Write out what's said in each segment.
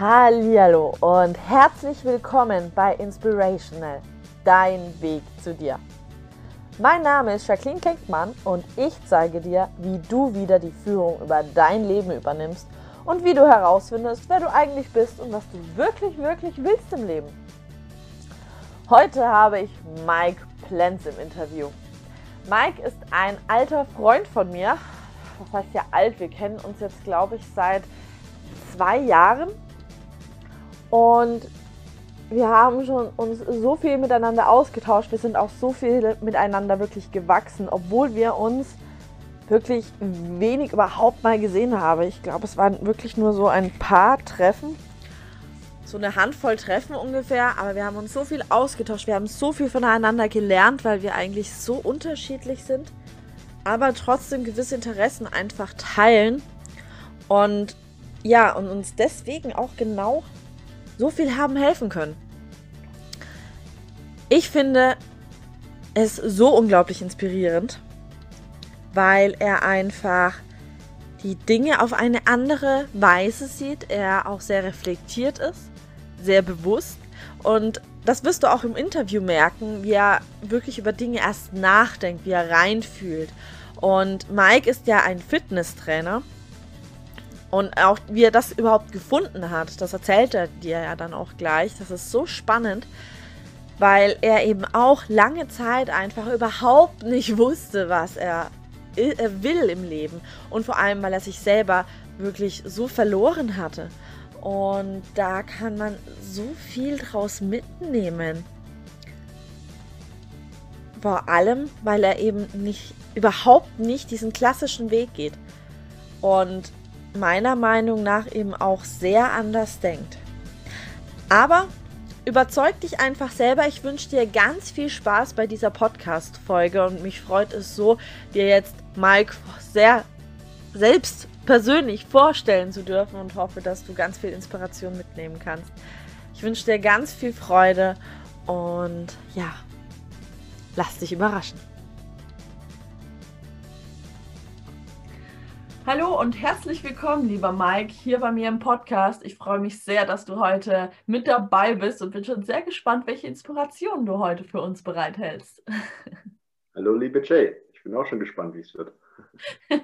Hallihallo und herzlich willkommen bei Inspirational, dein Weg zu dir. Mein Name ist Jacqueline Klenkmann und ich zeige dir, wie du wieder die Führung über dein Leben übernimmst und wie du herausfindest, wer du eigentlich bist und was du wirklich, wirklich willst im Leben. Heute habe ich Mike Plenz im Interview. Mike ist ein alter Freund von mir. Was heißt ja alt? Wir kennen uns jetzt, glaube ich, seit zwei Jahren. Und wir haben schon uns so viel miteinander ausgetauscht. Wir sind auch so viel miteinander wirklich gewachsen, obwohl wir uns wirklich wenig überhaupt mal gesehen haben. Ich glaube, es waren wirklich nur so ein paar Treffen. So eine Handvoll Treffen ungefähr, aber wir haben uns so viel ausgetauscht, wir haben so viel voneinander gelernt, weil wir eigentlich so unterschiedlich sind, aber trotzdem gewisse Interessen einfach teilen und ja, und uns deswegen auch genau so viel haben helfen können. Ich finde es so unglaublich inspirierend, weil er einfach die Dinge auf eine andere Weise sieht, er auch sehr reflektiert ist, sehr bewusst und das wirst du auch im Interview merken, wie er wirklich über Dinge erst nachdenkt, wie er reinfühlt. Und Mike ist ja ein Fitnesstrainer und auch wie er das überhaupt gefunden hat, das erzählt er dir ja dann auch gleich. Das ist so spannend, weil er eben auch lange Zeit einfach überhaupt nicht wusste, was er, er will im Leben. Und vor allem, weil er sich selber wirklich so verloren hatte. Und da kann man so viel draus mitnehmen. Vor allem, weil er eben nicht überhaupt nicht diesen klassischen Weg geht. Und meiner Meinung nach eben auch sehr anders denkt. Aber überzeug dich einfach selber. Ich wünsche dir ganz viel Spaß bei dieser Podcast-Folge und mich freut es so, dir jetzt Mike sehr selbst persönlich vorstellen zu dürfen und hoffe, dass du ganz viel Inspiration mitnehmen kannst. Ich wünsche dir ganz viel Freude und ja, lass dich überraschen. Hallo und herzlich willkommen, lieber Mike, hier bei mir im Podcast. Ich freue mich sehr, dass du heute mit dabei bist und bin schon sehr gespannt, welche Inspirationen du heute für uns bereithältst. Hallo, liebe Jay. Ich bin auch schon gespannt, wie es wird.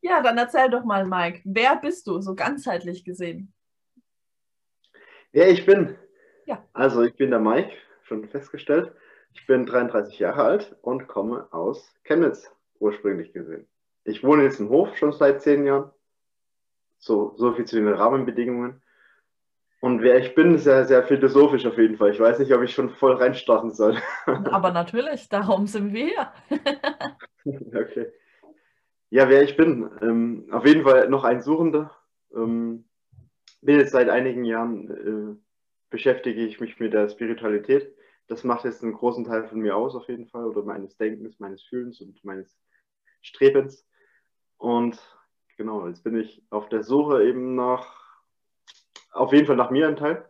ja, dann erzähl doch mal, Mike, wer bist du, so ganzheitlich gesehen? Wer ich bin? Ja. Also, ich bin der Mike, schon festgestellt. Ich bin 33 Jahre alt und komme aus Chemnitz ursprünglich gesehen. Ich wohne jetzt in Hof schon seit zehn Jahren. So, so viel zu den Rahmenbedingungen. Und wer ich bin, ist ja sehr philosophisch auf jeden Fall. Ich weiß nicht, ob ich schon voll reinstarten soll. Aber natürlich, darum sind wir hier. okay. Ja, wer ich bin. Ähm, auf jeden Fall noch ein Suchender. Ähm, bin jetzt seit einigen Jahren, äh, beschäftige ich mich mit der Spiritualität. Das macht jetzt einen großen Teil von mir aus, auf jeden Fall, oder meines Denkens, meines Fühlens und meines Strebens. Und genau, jetzt bin ich auf der Suche eben nach, auf jeden Fall nach mir ein Teil,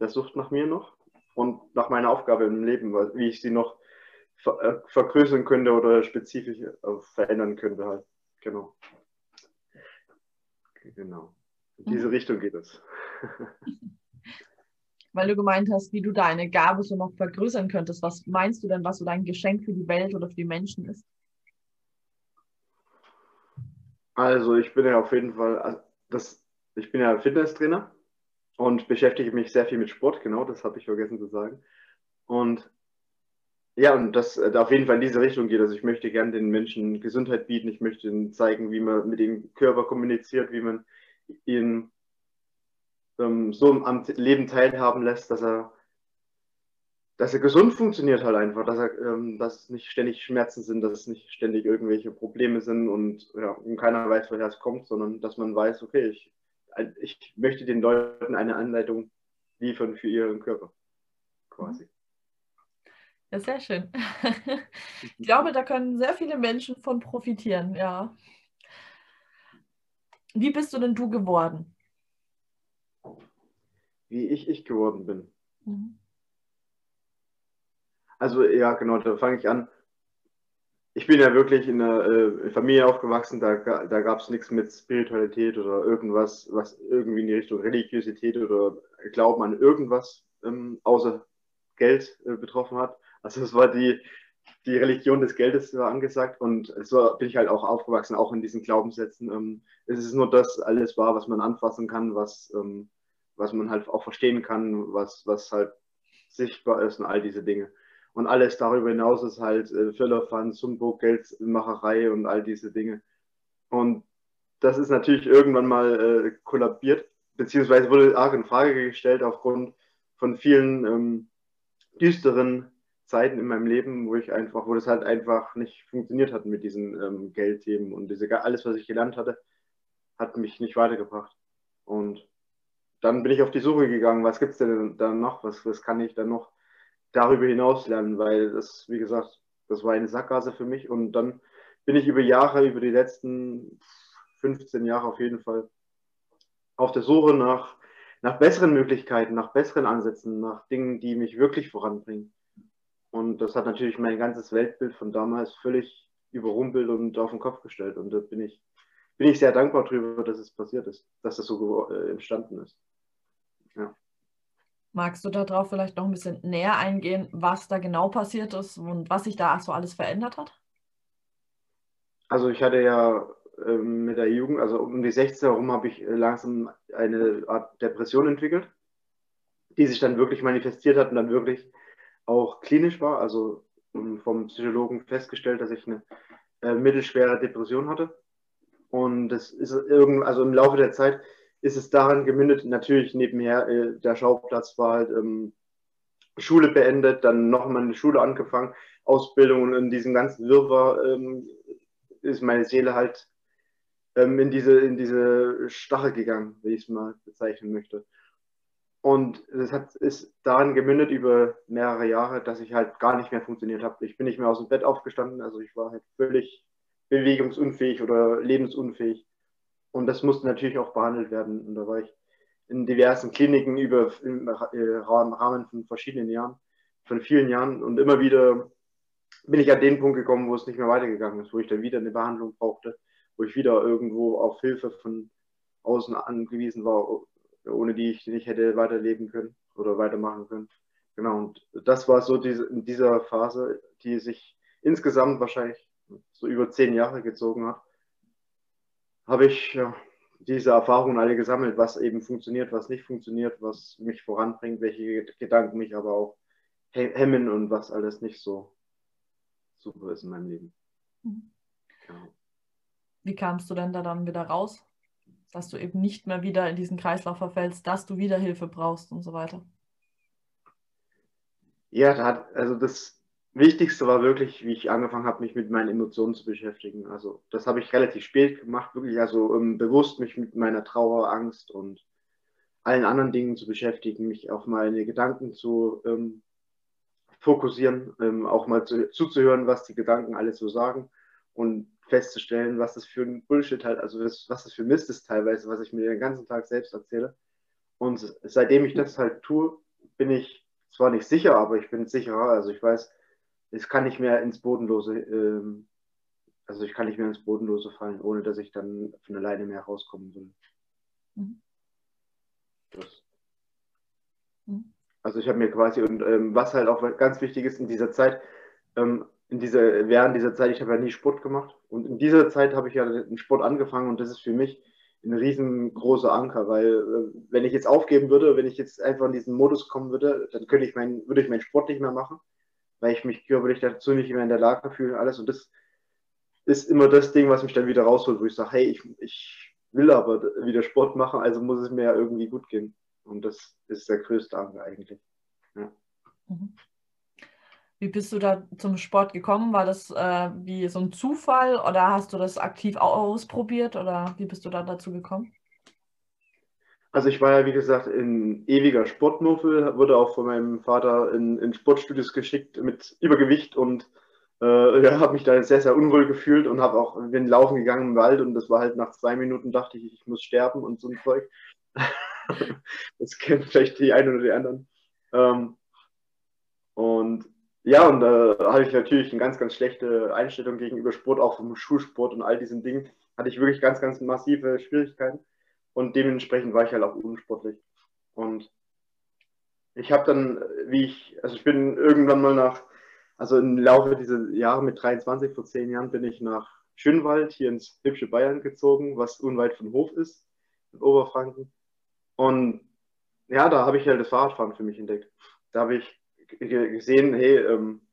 der sucht nach mir noch und nach meiner Aufgabe im Leben, wie ich sie noch äh, vergrößern könnte oder spezifisch äh, verändern könnte halt. Genau. Genau. In diese mhm. Richtung geht es. Weil du gemeint hast, wie du deine Gabe so noch vergrößern könntest. Was meinst du denn, was so dein Geschenk für die Welt oder für die Menschen ist? Also ich bin ja auf jeden Fall, also das, ich bin ja Fitnesstrainer und beschäftige mich sehr viel mit Sport, genau, das habe ich vergessen zu sagen. Und ja, und das äh, auf jeden Fall in diese Richtung geht. Also ich möchte gerne den Menschen Gesundheit bieten, ich möchte ihnen zeigen, wie man mit dem Körper kommuniziert, wie man ihn ähm, so am Leben teilhaben lässt, dass er dass er gesund funktioniert halt einfach, dass, er, ähm, dass es nicht ständig Schmerzen sind, dass es nicht ständig irgendwelche Probleme sind und, ja, und keiner weiß, woher es kommt, sondern dass man weiß, okay, ich, ich möchte den Leuten eine Anleitung liefern für ihren Körper, quasi. Ja, sehr schön. Ich glaube, da können sehr viele Menschen von profitieren, ja. Wie bist du denn du geworden? Wie ich ich geworden bin. Mhm. Also ja, genau, da fange ich an. ich bin ja wirklich in einer äh, Familie aufgewachsen, da, da gab es nichts mit Spiritualität oder irgendwas, was irgendwie in die Richtung Religiosität oder Glauben an irgendwas ähm, außer Geld äh, betroffen hat. Also es war die, die Religion des Geldes war angesagt und so bin ich halt auch aufgewachsen, auch in diesen Glaubenssätzen. Ähm, es ist nur das alles wahr, was man anfassen kann, was, ähm, was man halt auch verstehen kann, was, was halt sichtbar ist und all diese Dinge. Und alles darüber hinaus ist halt äh, Humbug, Geldmacherei und all diese Dinge. Und das ist natürlich irgendwann mal äh, kollabiert, beziehungsweise wurde arg in Frage gestellt aufgrund von vielen ähm, düsteren Zeiten in meinem Leben, wo ich einfach, wo das halt einfach nicht funktioniert hat mit diesen ähm, Geldthemen und diese, alles, was ich gelernt hatte, hat mich nicht weitergebracht. Und dann bin ich auf die Suche gegangen, was gibt es denn da noch, was, was kann ich da noch darüber hinaus lernen, weil das, wie gesagt, das war eine Sackgasse für mich und dann bin ich über Jahre, über die letzten 15 Jahre auf jeden Fall auf der Suche nach, nach besseren Möglichkeiten, nach besseren Ansätzen, nach Dingen, die mich wirklich voranbringen. Und das hat natürlich mein ganzes Weltbild von damals völlig überrumpelt und auf den Kopf gestellt. Und da bin ich, bin ich sehr dankbar darüber, dass es passiert ist, dass das so äh, entstanden ist. Magst du darauf vielleicht noch ein bisschen näher eingehen, was da genau passiert ist und was sich da so alles verändert hat? Also ich hatte ja ähm, mit der Jugend, also um die 16 herum, habe ich äh, langsam eine Art Depression entwickelt, die sich dann wirklich manifestiert hat und dann wirklich auch klinisch war, also vom Psychologen festgestellt, dass ich eine äh, mittelschwere Depression hatte. Und das ist irgend, also im Laufe der Zeit ist es daran gemündet, natürlich nebenher, äh, der Schauplatz war halt ähm, Schule beendet, dann nochmal eine Schule angefangen, Ausbildung und in diesem ganzen Wirrwarr ähm, ist meine Seele halt ähm, in, diese, in diese Stache gegangen, wie ich es mal bezeichnen möchte. Und es hat, ist daran gemündet über mehrere Jahre, dass ich halt gar nicht mehr funktioniert habe. Ich bin nicht mehr aus dem Bett aufgestanden, also ich war halt völlig bewegungsunfähig oder lebensunfähig. Und das musste natürlich auch behandelt werden. Und da war ich in diversen Kliniken über im Rahmen von verschiedenen Jahren, von vielen Jahren. Und immer wieder bin ich an den Punkt gekommen, wo es nicht mehr weitergegangen ist, wo ich dann wieder eine Behandlung brauchte, wo ich wieder irgendwo auf Hilfe von außen angewiesen war, ohne die ich nicht hätte weiterleben können oder weitermachen können. Genau, und das war so diese, in dieser Phase, die sich insgesamt wahrscheinlich so über zehn Jahre gezogen hat, habe ich diese Erfahrungen alle gesammelt, was eben funktioniert, was nicht funktioniert, was mich voranbringt, welche Gedanken mich aber auch hemmen und was alles nicht so super ist in meinem Leben. Mhm. Genau. Wie kamst du denn da dann wieder raus? dass du eben nicht mehr wieder in diesen Kreislauf verfällst, dass du wieder Hilfe brauchst und so weiter? Ja, da hat, also das Wichtigste war wirklich, wie ich angefangen habe, mich mit meinen Emotionen zu beschäftigen. Also das habe ich relativ spät gemacht, wirklich also ähm, bewusst mich mit meiner Trauer, Angst und allen anderen Dingen zu beschäftigen, mich auf meine Gedanken zu ähm, fokussieren, ähm, auch mal zu, zuzuhören, was die Gedanken alles so sagen und festzustellen, was das für ein Bullshit halt, also das, was das für Mist ist teilweise, was ich mir den ganzen Tag selbst erzähle. Und seitdem ich das halt tue, bin ich zwar nicht sicher, aber ich bin sicherer. Also ich weiß, es kann nicht mehr ins Bodenlose, ähm, also ich kann nicht mehr ins Bodenlose fallen, ohne dass ich dann von alleine mehr rauskommen will. Mhm. Mhm. Also ich habe mir quasi, und ähm, was halt auch ganz wichtig ist in dieser Zeit, ähm, in dieser, während dieser Zeit, ich habe ja nie Sport gemacht. Und in dieser Zeit habe ich ja den Sport angefangen und das ist für mich ein riesengroßer Anker, weil äh, wenn ich jetzt aufgeben würde, wenn ich jetzt einfach in diesen Modus kommen würde, dann könnte ich mein, würde ich meinen Sport nicht mehr machen, weil ich mich körperlich dazu nicht mehr in der Lage fühle und alles. Und das ist immer das Ding, was mich dann wieder rausholt, wo ich sage, hey, ich, ich will aber wieder Sport machen, also muss es mir ja irgendwie gut gehen. Und das ist der größte Anker eigentlich. Ja. Mhm. Wie bist du da zum Sport gekommen? War das äh, wie so ein Zufall oder hast du das aktiv ausprobiert oder wie bist du da dazu gekommen? Also ich war ja, wie gesagt, ein ewiger Sportmuffel, wurde auch von meinem Vater in, in Sportstudios geschickt mit Übergewicht und äh, ja, habe mich da sehr, sehr unwohl gefühlt und habe auch, bin laufen gegangen im Wald und das war halt nach zwei Minuten, dachte ich, ich muss sterben und so ein Zeug. das kennen vielleicht die einen oder die anderen. Ähm, und ja, und da äh, habe ich natürlich eine ganz, ganz schlechte Einstellung gegenüber Sport, auch vom Schulsport und all diesen Dingen. Hatte ich wirklich ganz, ganz massive Schwierigkeiten. Und dementsprechend war ich halt auch unsportlich. Und ich habe dann, wie ich, also ich bin irgendwann mal nach, also im Laufe dieser Jahre mit 23, vor zehn Jahren, bin ich nach Schönwald hier ins hübsche Bayern gezogen, was unweit von Hof ist, in Oberfranken. Und ja, da habe ich halt das Fahrradfahren für mich entdeckt. Da habe ich gesehen, hey, ähm,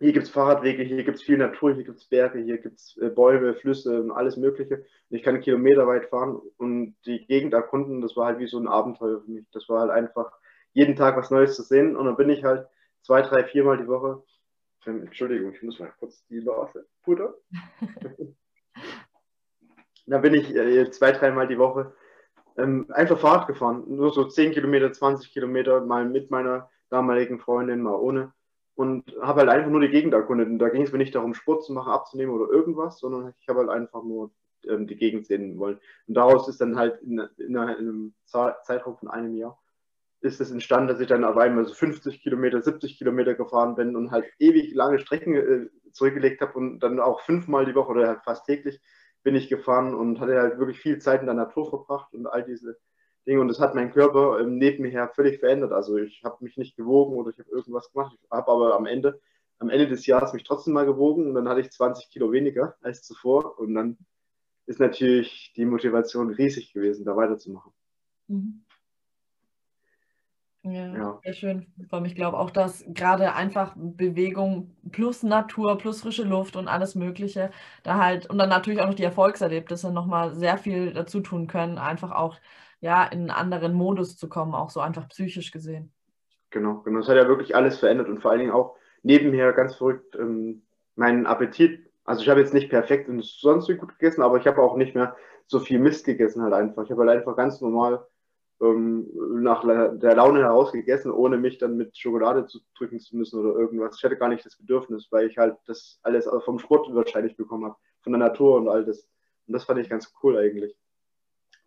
hier gibt es Fahrradwege, hier gibt es viel Natur, hier gibt es Berge, hier gibt es äh, Bäume, Flüsse und alles Mögliche. Und ich kann Kilometer weit fahren und die Gegend erkunden, das war halt wie so ein Abenteuer für mich. Das war halt einfach jeden Tag was Neues zu sehen. Und dann bin ich halt zwei, drei, viermal die Woche. Ähm, Entschuldigung, ich muss mal kurz die Nase puder. da bin ich äh, zwei, dreimal die Woche ähm, einfach Fahrrad gefahren. Nur so 10 Kilometer, 20 Kilometer, mal mit meiner damaligen Freundin, mal ohne. Und habe halt einfach nur die Gegend erkundet. Und da ging es mir nicht darum, Sport zu machen, abzunehmen oder irgendwas, sondern ich habe halt einfach nur ähm, die Gegend sehen wollen. Und daraus ist dann halt in, in, einem Zeitraum von einem Jahr ist es entstanden, dass ich dann auf einmal so 50 Kilometer, 70 Kilometer gefahren bin und halt ewig lange Strecken äh, zurückgelegt habe und dann auch fünfmal die Woche oder halt fast täglich bin ich gefahren und hatte halt wirklich viel Zeit in der Natur verbracht und all diese Dinge. Und das hat meinen Körper ähm, neben mir her völlig verändert. Also ich habe mich nicht gewogen oder ich habe irgendwas gemacht. Ich habe aber am Ende, am Ende des Jahres mich trotzdem mal gewogen und dann hatte ich 20 Kilo weniger als zuvor. Und dann ist natürlich die Motivation riesig gewesen, da weiterzumachen. Mhm. Ja, ja, sehr schön. Ich glaube auch, dass gerade einfach Bewegung plus Natur, plus frische Luft und alles Mögliche, da halt, und dann natürlich auch noch die Erfolgserlebnisse nochmal sehr viel dazu tun können, einfach auch ja, in einen anderen Modus zu kommen, auch so einfach psychisch gesehen. Genau, genau. Das hat ja wirklich alles verändert und vor allen Dingen auch nebenher ganz verrückt ähm, meinen Appetit. Also ich habe jetzt nicht perfekt und sonst wie gut gegessen, aber ich habe auch nicht mehr so viel Mist gegessen halt einfach. Ich habe halt einfach ganz normal ähm, nach der Laune heraus gegessen, ohne mich dann mit Schokolade zu drücken zu müssen oder irgendwas. Ich hatte gar nicht das Bedürfnis, weil ich halt das alles vom Sport wahrscheinlich bekommen habe, von der Natur und all das. Und das fand ich ganz cool eigentlich.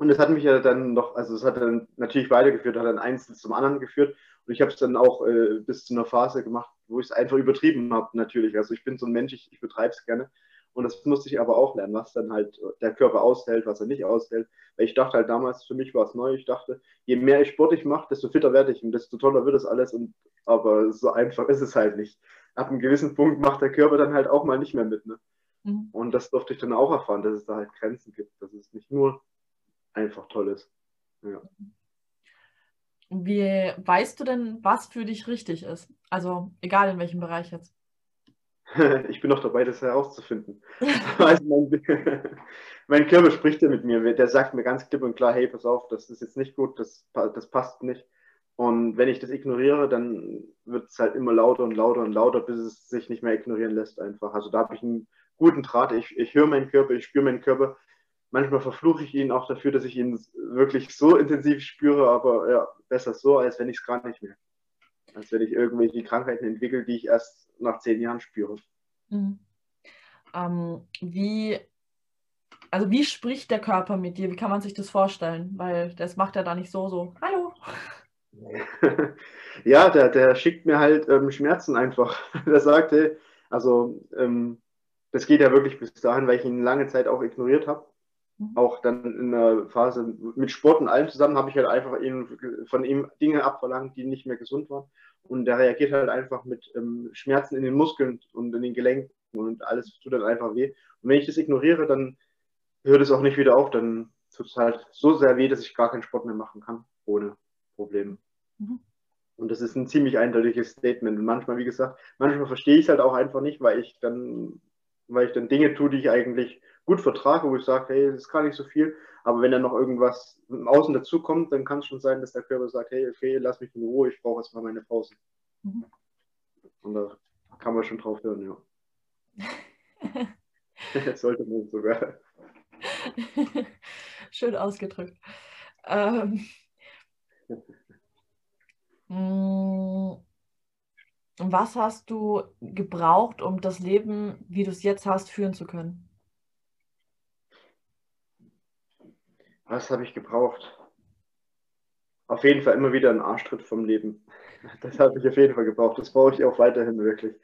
Und das hat mich ja dann noch, also es hat dann natürlich weitergeführt, hat dann eins zum anderen geführt. Und ich habe es dann auch äh, bis zu einer Phase gemacht, wo ich es einfach übertrieben habe, natürlich. Also ich bin so ein Mensch, ich, ich betreibe es gerne. Und das musste ich aber auch lernen, was dann halt der Körper aushält, was er nicht aushält. Weil ich dachte halt damals, für mich war es neu, ich dachte, je mehr ich sportlich mache, desto fitter werde ich und desto toller wird das alles. Und, aber so einfach ist es halt nicht. Ab einem gewissen Punkt macht der Körper dann halt auch mal nicht mehr mit. Ne? Mhm. Und das durfte ich dann auch erfahren, dass es da halt Grenzen gibt, dass es nicht nur einfach toll ist. Ja. Wie weißt du denn, was für dich richtig ist? Also egal in welchem Bereich jetzt. ich bin noch dabei, das herauszufinden. also mein, mein Körper spricht ja mit mir. Der sagt mir ganz klipp und klar, hey, pass auf, das ist jetzt nicht gut, das, das passt nicht. Und wenn ich das ignoriere, dann wird es halt immer lauter und lauter und lauter, bis es sich nicht mehr ignorieren lässt einfach. Also da habe ich einen guten Draht. Ich, ich höre meinen Körper, ich spüre meinen Körper. Manchmal verfluche ich ihn auch dafür, dass ich ihn wirklich so intensiv spüre, aber ja, besser so, als wenn ich es gar nicht merke als wenn ich irgendwelche Krankheiten entwickle, die ich erst nach zehn Jahren spüre. Mhm. Ähm, wie, also wie spricht der Körper mit dir? Wie kann man sich das vorstellen? Weil das macht er da nicht so, so, hallo. ja, der, der schickt mir halt ähm, Schmerzen einfach. der sagte, also ähm, das geht ja wirklich bis dahin, weil ich ihn lange Zeit auch ignoriert habe. Mhm. Auch dann in der Phase mit Sport und allem zusammen habe ich halt einfach ihn, von ihm Dinge abverlangt, die nicht mehr gesund waren. Und der reagiert halt einfach mit ähm, Schmerzen in den Muskeln und in den Gelenken und alles tut dann einfach weh. Und wenn ich das ignoriere, dann hört es auch nicht wieder auf. Dann tut es halt so sehr weh, dass ich gar keinen Sport mehr machen kann, ohne Probleme. Mhm. Und das ist ein ziemlich eindeutiges Statement. Und manchmal, wie gesagt, manchmal verstehe ich es halt auch einfach nicht, weil ich dann, weil ich dann Dinge tue, die ich eigentlich gut vertrage, wo ich sage, hey, das ist gar nicht so viel. Aber wenn dann noch irgendwas im Außen dazukommt, dann kann es schon sein, dass der Körper sagt, hey, okay, lass mich in Ruhe, ich brauche erstmal meine Pause. Mhm. Und da kann man schon drauf hören, ja. das sollte man sogar. Schön ausgedrückt. Ähm, mm, was hast du gebraucht, um das Leben, wie du es jetzt hast, führen zu können? Was habe ich gebraucht? Auf jeden Fall immer wieder ein Arschtritt vom Leben. Das habe ich auf jeden Fall gebraucht. Das brauche ich auch weiterhin wirklich.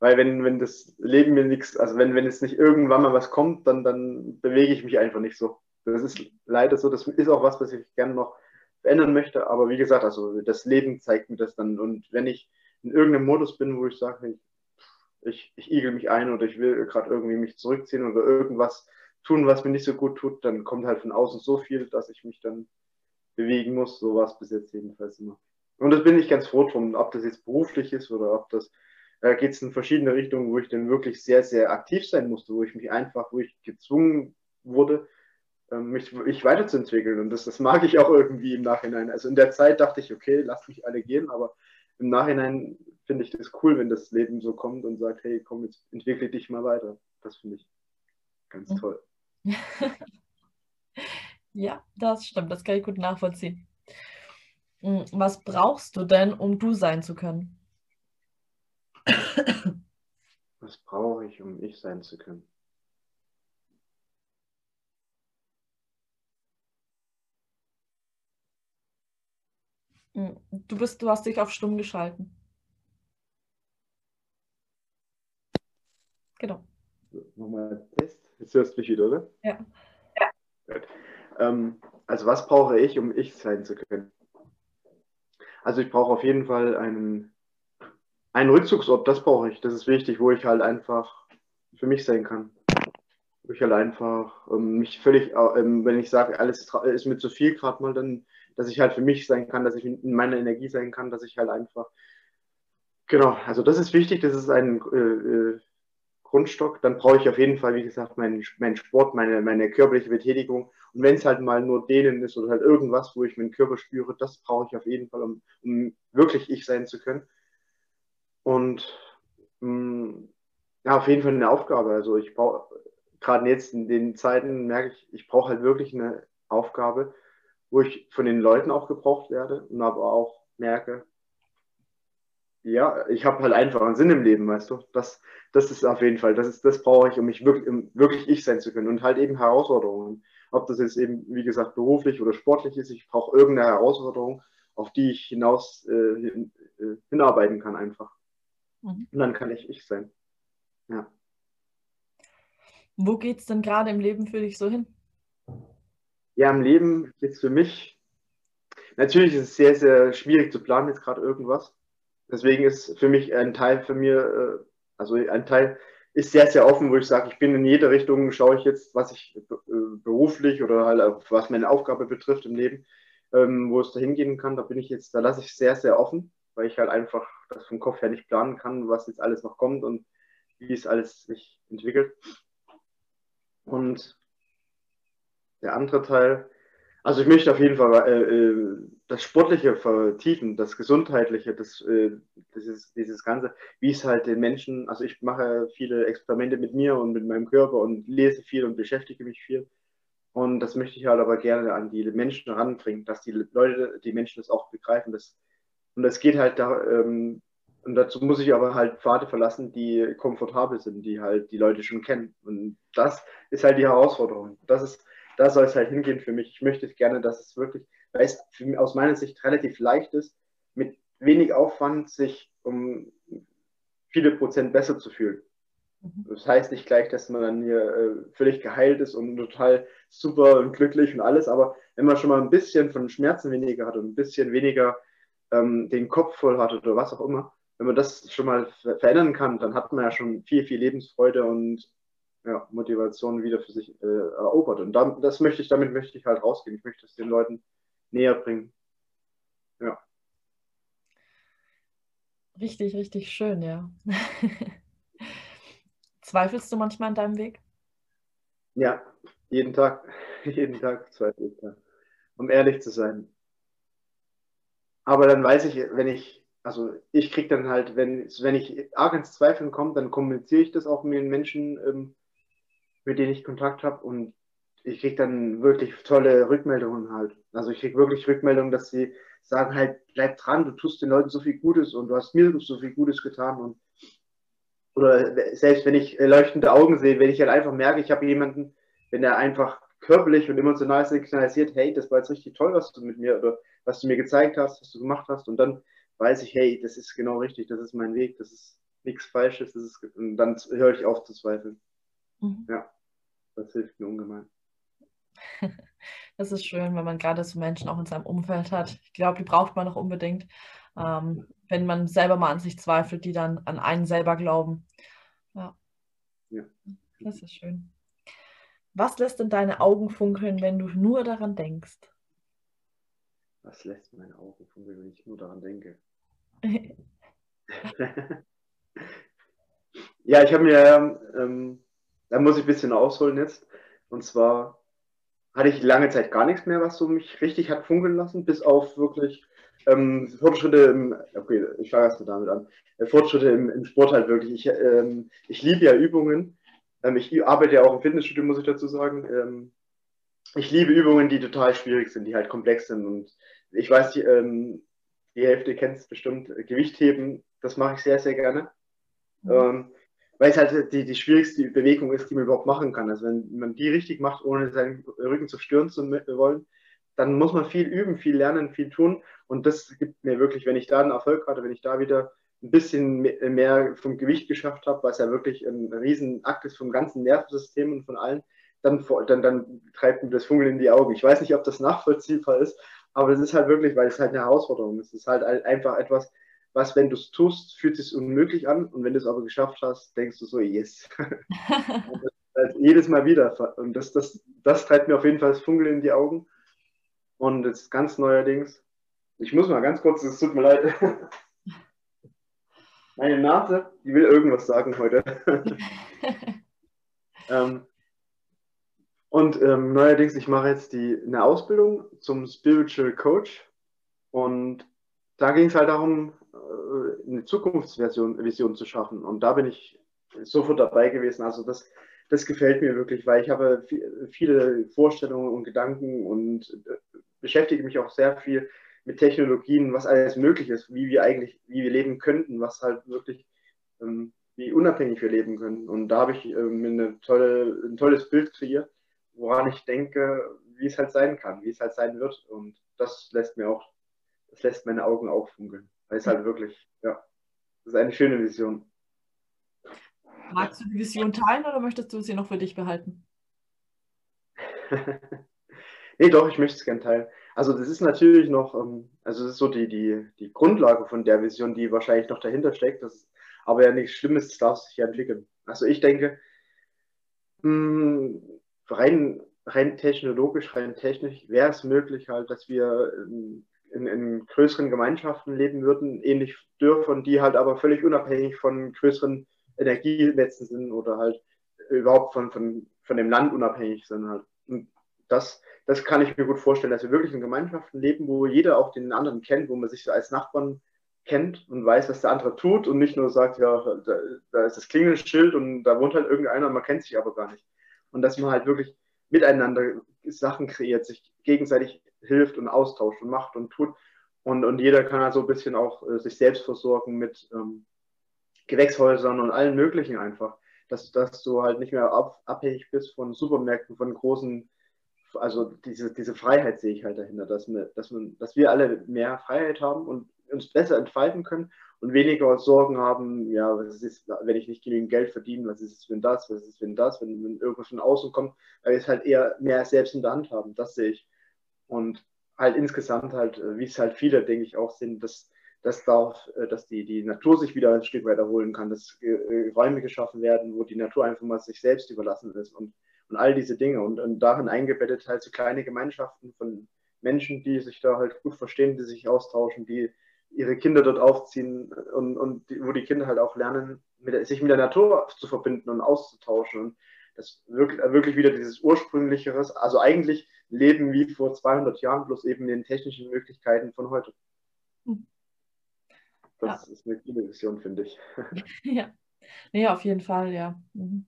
Weil wenn, wenn das Leben mir nichts, also wenn, wenn es nicht irgendwann mal was kommt, dann, dann bewege ich mich einfach nicht so. Das ist leider so. Das ist auch was, was ich gerne noch verändern möchte. Aber wie gesagt, also das Leben zeigt mir das dann. Und wenn ich in irgendeinem Modus bin, wo ich sage, ich, ich igel mich ein oder ich will gerade irgendwie mich zurückziehen oder irgendwas tun, was mir nicht so gut tut, dann kommt halt von außen so viel, dass ich mich dann bewegen muss. So war es bis jetzt jedenfalls immer. Und das bin ich ganz froh drum, ob das jetzt beruflich ist oder ob das äh, geht es in verschiedene Richtungen, wo ich dann wirklich sehr, sehr aktiv sein musste, wo ich mich einfach, wo ich gezwungen wurde, ähm, mich, mich weiterzuentwickeln. Und das, das mag ich auch irgendwie im Nachhinein. Also in der Zeit dachte ich, okay, lasst mich alle gehen, aber im Nachhinein finde ich das cool, wenn das Leben so kommt und sagt, hey, komm, jetzt entwickle dich mal weiter. Das finde ich ganz mhm. toll. ja, das stimmt, das kann ich gut nachvollziehen. Hm, was brauchst du denn, um du sein zu können? Was brauche ich, um ich sein zu können? Hm, du bist, du hast dich auf stumm geschalten. Genau. Nochmal Test. Jetzt hörst du mich wieder, oder? Ja. ja. Ähm, also was brauche ich, um ich sein zu können? Also ich brauche auf jeden Fall einen ein Rückzugsort, das brauche ich. Das ist wichtig, wo ich halt einfach für mich sein kann. Wo ich halt einfach ähm, mich völlig, ähm, wenn ich sage, alles ist mir zu viel gerade mal, dann, dass ich halt für mich sein kann, dass ich in meiner Energie sein kann, dass ich halt einfach. Genau, also das ist wichtig, das ist ein äh, äh, Grundstock. Dann brauche ich auf jeden Fall, wie gesagt, meinen, meinen Sport, meine, meine körperliche Betätigung. Und wenn es halt mal nur denen ist oder halt irgendwas, wo ich meinen Körper spüre, das brauche ich auf jeden Fall, um, um wirklich ich sein zu können. Und mh, mm, ja, auf jeden Fall eine Aufgabe. Also ich brauche, gerade jetzt in den Zeiten merke ich, ich brauche halt wirklich eine Aufgabe, wo ich von den Leuten auch gebraucht werde und aber auch merke, ja, ich habe halt einfach einen Sinn im Leben, weißt du. Das, das ist auf jeden Fall, das, ist, das brauche ich, um mich wirklich, um wirklich ich sein zu können und halt eben Herausforderungen. Ob das jetzt eben, wie gesagt, beruflich oder sportlich ist, ich brauche irgendeine Herausforderung, auf die ich hinaus äh, hin, äh, hinarbeiten kann einfach. Mhm. Und dann kann ich ich sein. Ja. Wo geht es denn gerade im Leben für dich so hin? Ja, im Leben geht es für mich. Natürlich ist es sehr, sehr schwierig zu planen, jetzt gerade irgendwas. Deswegen ist für mich ein Teil für mir, äh, also ein Teil ist sehr, sehr offen, wo ich sage, ich bin in jede Richtung, schaue ich jetzt, was ich äh, beruflich oder halt was meine Aufgabe betrifft im Leben, ähm, wo es da hingehen kann, da bin ich jetzt, da lasse ich sehr, sehr offen weil ich halt einfach das vom Kopf her nicht planen kann, was jetzt alles noch kommt und wie es alles sich entwickelt. Und der andere Teil, also ich möchte auf jeden Fall äh, äh, das Sportliche vertiefen, das Gesundheitliche, das, äh, dieses, dieses Ganze, wie es halt den Menschen, also ich mache viele Experimente mit mir und mit meinem Körper und lese viel und beschäftige mich viel. Und das möchte ich halt aber gerne an die Menschen ranbringen, dass die Leute, die Menschen das auch begreifen, dass und es geht halt da, ähm, und dazu muss ich aber halt Pfade verlassen, die komfortabel sind, die halt die Leute schon kennen. Und das ist halt die Herausforderung. Das ist, da soll es halt hingehen für mich. Ich möchte gerne, dass es wirklich, weil es aus meiner Sicht relativ leicht ist, mit wenig Aufwand sich um viele Prozent besser zu fühlen. Mhm. Das heißt nicht gleich, dass man dann hier äh, völlig geheilt ist und total super und glücklich und alles, aber wenn man schon mal ein bisschen von Schmerzen weniger hat und ein bisschen weniger ähm, den Kopf voll hat oder was auch immer, wenn man das schon mal verändern kann, dann hat man ja schon viel, viel Lebensfreude und ja, Motivation wieder für sich äh, erobert. Und dann, das möchte ich, damit möchte ich halt rausgehen. Ich möchte es den Leuten näher bringen. Ja. Richtig, richtig schön, ja. Zweifelst du manchmal an deinem Weg? Ja, jeden Tag. jeden Tag zweifle ich da. Um ehrlich zu sein. Aber dann weiß ich, wenn ich, also ich kriege dann halt, wenn, wenn ich arg ins Zweifeln komme, dann kommuniziere ich das auch mit den Menschen, ähm, mit denen ich Kontakt habe und ich kriege dann wirklich tolle Rückmeldungen halt. Also ich kriege wirklich Rückmeldungen, dass sie sagen halt, bleib dran, du tust den Leuten so viel Gutes und du hast mir so viel Gutes getan und oder selbst wenn ich leuchtende Augen sehe, wenn ich halt einfach merke, ich habe jemanden, wenn er einfach körperlich und emotional signalisiert, hey, das war jetzt richtig toll, was du mit mir oder was du mir gezeigt hast, was du gemacht hast. Und dann weiß ich, hey, das ist genau richtig, das ist mein Weg, das ist nichts Falsches, das ist, und dann höre ich auf zu zweifeln. Mhm. Ja, das hilft mir ungemein. Das ist schön, wenn man gerade so Menschen auch in seinem Umfeld hat. Ich glaube, die braucht man auch unbedingt, ähm, wenn man selber mal an sich zweifelt, die dann an einen selber glauben. Ja. ja. Das ist schön. Was lässt denn deine Augen funkeln, wenn du nur daran denkst? Was lässt meine Augen funkeln, wenn ich nur daran denke? ja, ich habe mir, ähm, da muss ich ein bisschen ausholen jetzt. Und zwar hatte ich lange Zeit gar nichts mehr, was so mich richtig hat funkeln lassen, bis auf wirklich ähm, Fortschritte im, okay, ich fange erst mal damit an, äh, Fortschritte im, im, Sport halt wirklich. Ich, ähm, ich liebe ja Übungen. Ähm, ich arbeite ja auch im Fitnessstudio, muss ich dazu sagen. Ähm, ich liebe Übungen, die total schwierig sind, die halt komplex sind. Und ich weiß, die, ähm, die Hälfte kennt es bestimmt, Gewichtheben, das mache ich sehr, sehr gerne. Mhm. Weil es halt die, die schwierigste Bewegung ist, die man überhaupt machen kann. Also wenn man die richtig macht, ohne seinen Rücken zu stören zu wollen, dann muss man viel üben, viel lernen, viel tun. Und das gibt mir wirklich, wenn ich da einen Erfolg hatte, wenn ich da wieder ein bisschen mehr vom Gewicht geschafft habe, was ja wirklich ein Riesenakt ist vom ganzen Nervensystem und von allen, dann, dann, dann treibt mir das Funkeln in die Augen. Ich weiß nicht, ob das nachvollziehbar ist, aber es ist halt wirklich, weil es halt eine Herausforderung ist. Es ist halt einfach etwas, was, wenn du es tust, fühlt sich unmöglich an und wenn du es aber geschafft hast, denkst du so, yes. halt jedes Mal wieder. Und das, das, das treibt mir auf jeden Fall das Funkeln in die Augen. Und jetzt ganz neuerdings, ich muss mal ganz kurz, es tut mir leid. Meine Nase, die will irgendwas sagen heute. ähm, und ähm, neuerdings, ich mache jetzt die, eine Ausbildung zum Spiritual Coach. Und da ging es halt darum, eine Zukunftsvision Vision zu schaffen. Und da bin ich sofort dabei gewesen. Also das, das gefällt mir wirklich, weil ich habe viele Vorstellungen und Gedanken und äh, beschäftige mich auch sehr viel mit Technologien, was alles möglich ist, wie wir eigentlich, wie wir leben könnten, was halt wirklich, ähm, wie unabhängig wir leben können. Und da habe ich ähm, mir tolle, ein tolles Bild kreiert, woran ich denke, wie es halt sein kann, wie es halt sein wird. Und das lässt mir auch, das lässt meine Augen auffunkeln. Weil es halt wirklich, ja, das ist eine schöne Vision. Magst du die Vision teilen oder möchtest du sie noch für dich behalten? nee, doch, ich möchte es gerne teilen. Also das ist natürlich noch, ähm, also das ist so die, die, die Grundlage von der Vision, die wahrscheinlich noch dahinter steckt. Das ist aber ja nichts Schlimmes, das darf sich ja entwickeln. Also ich denke, hm, rein, rein technologisch, rein technisch wäre es möglich halt, dass wir ähm, in, in, größeren Gemeinschaften leben würden, ähnlich dürfen, die halt aber völlig unabhängig von größeren Energienetzen sind oder halt überhaupt von, von, von dem Land unabhängig sind halt. Und das, das kann ich mir gut vorstellen, dass wir wirklich in Gemeinschaften leben, wo jeder auch den anderen kennt, wo man sich als Nachbarn kennt und weiß, was der andere tut und nicht nur sagt, ja, da, da ist das Klingelschild und da wohnt halt irgendeiner man kennt sich aber gar nicht. Und dass man halt wirklich miteinander Sachen kreiert, sich gegenseitig hilft und austauscht und macht und tut. Und, und jeder kann halt so ein bisschen auch äh, sich selbst versorgen mit ähm, Gewächshäusern und allen möglichen einfach. Dass, dass du halt nicht mehr ab, abhängig bist von Supermärkten, von großen, also diese, diese Freiheit sehe ich halt dahinter, dass wir, dass, man, dass wir alle mehr Freiheit haben und uns besser entfalten können und weniger Sorgen haben, ja, was ist, wenn ich nicht genügend Geld verdiene, was ist es, wenn das, was ist, wenn das, wenn, wenn irgendwas von außen kommt, weil wir es halt eher mehr selbst in der Hand haben, das sehe ich. Und halt insgesamt halt, äh, wie es halt viele, denke ich, auch sind, dass, dass, darf, äh, dass die, die Natur sich wieder ein Stück weit erholen kann, dass äh, Räume geschaffen werden, wo die Natur einfach mal sich selbst überlassen ist und, und all diese Dinge. Und, und darin eingebettet halt so kleine Gemeinschaften von Menschen, die sich da halt gut verstehen, die sich austauschen, die ihre Kinder dort aufziehen und, und die, wo die Kinder halt auch lernen, mit, sich mit der Natur zu verbinden und auszutauschen. Und das wirklich, wirklich wieder dieses ursprünglicheres, also eigentlich leben wie vor 200 Jahren, bloß eben den technischen Möglichkeiten von heute. Hm. Das ja. ist eine coole Vision, finde ich. Ja, nee, auf jeden Fall, ja. Mhm.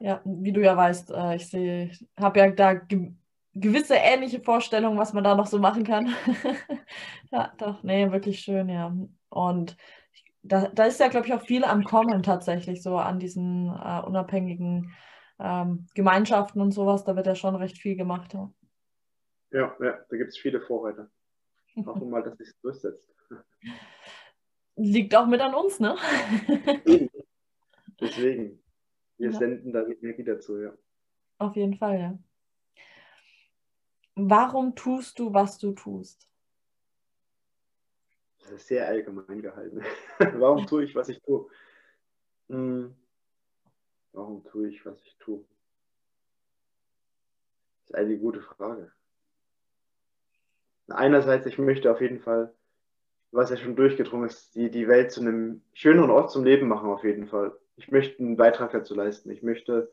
Ja, wie du ja weißt, äh, ich sehe, habe ja da ge gewisse ähnliche Vorstellungen, was man da noch so machen kann. ja, doch, nee, wirklich schön, ja. Und da, da ist ja, glaube ich, auch viel am Kommen tatsächlich, so an diesen äh, unabhängigen ähm, Gemeinschaften und sowas, da wird ja schon recht viel gemacht. Ja, ja, ja da gibt es viele Vorreiter. Hoffen mal, dass sich durchsetzt. Liegt auch mit an uns, ne? Deswegen. Wir ja. senden da Energie dazu, ja. Auf jeden Fall, ja. Warum tust du, was du tust? Das ist sehr allgemein gehalten. Warum tue ich, was ich tue? Hm. Warum tue ich, was ich tue? Das ist eine gute Frage. Einerseits, ich möchte auf jeden Fall, was ja schon durchgedrungen ist, die, die Welt zu einem schöneren Ort zum Leben machen, auf jeden Fall. Ich möchte einen Beitrag dazu leisten. Ich möchte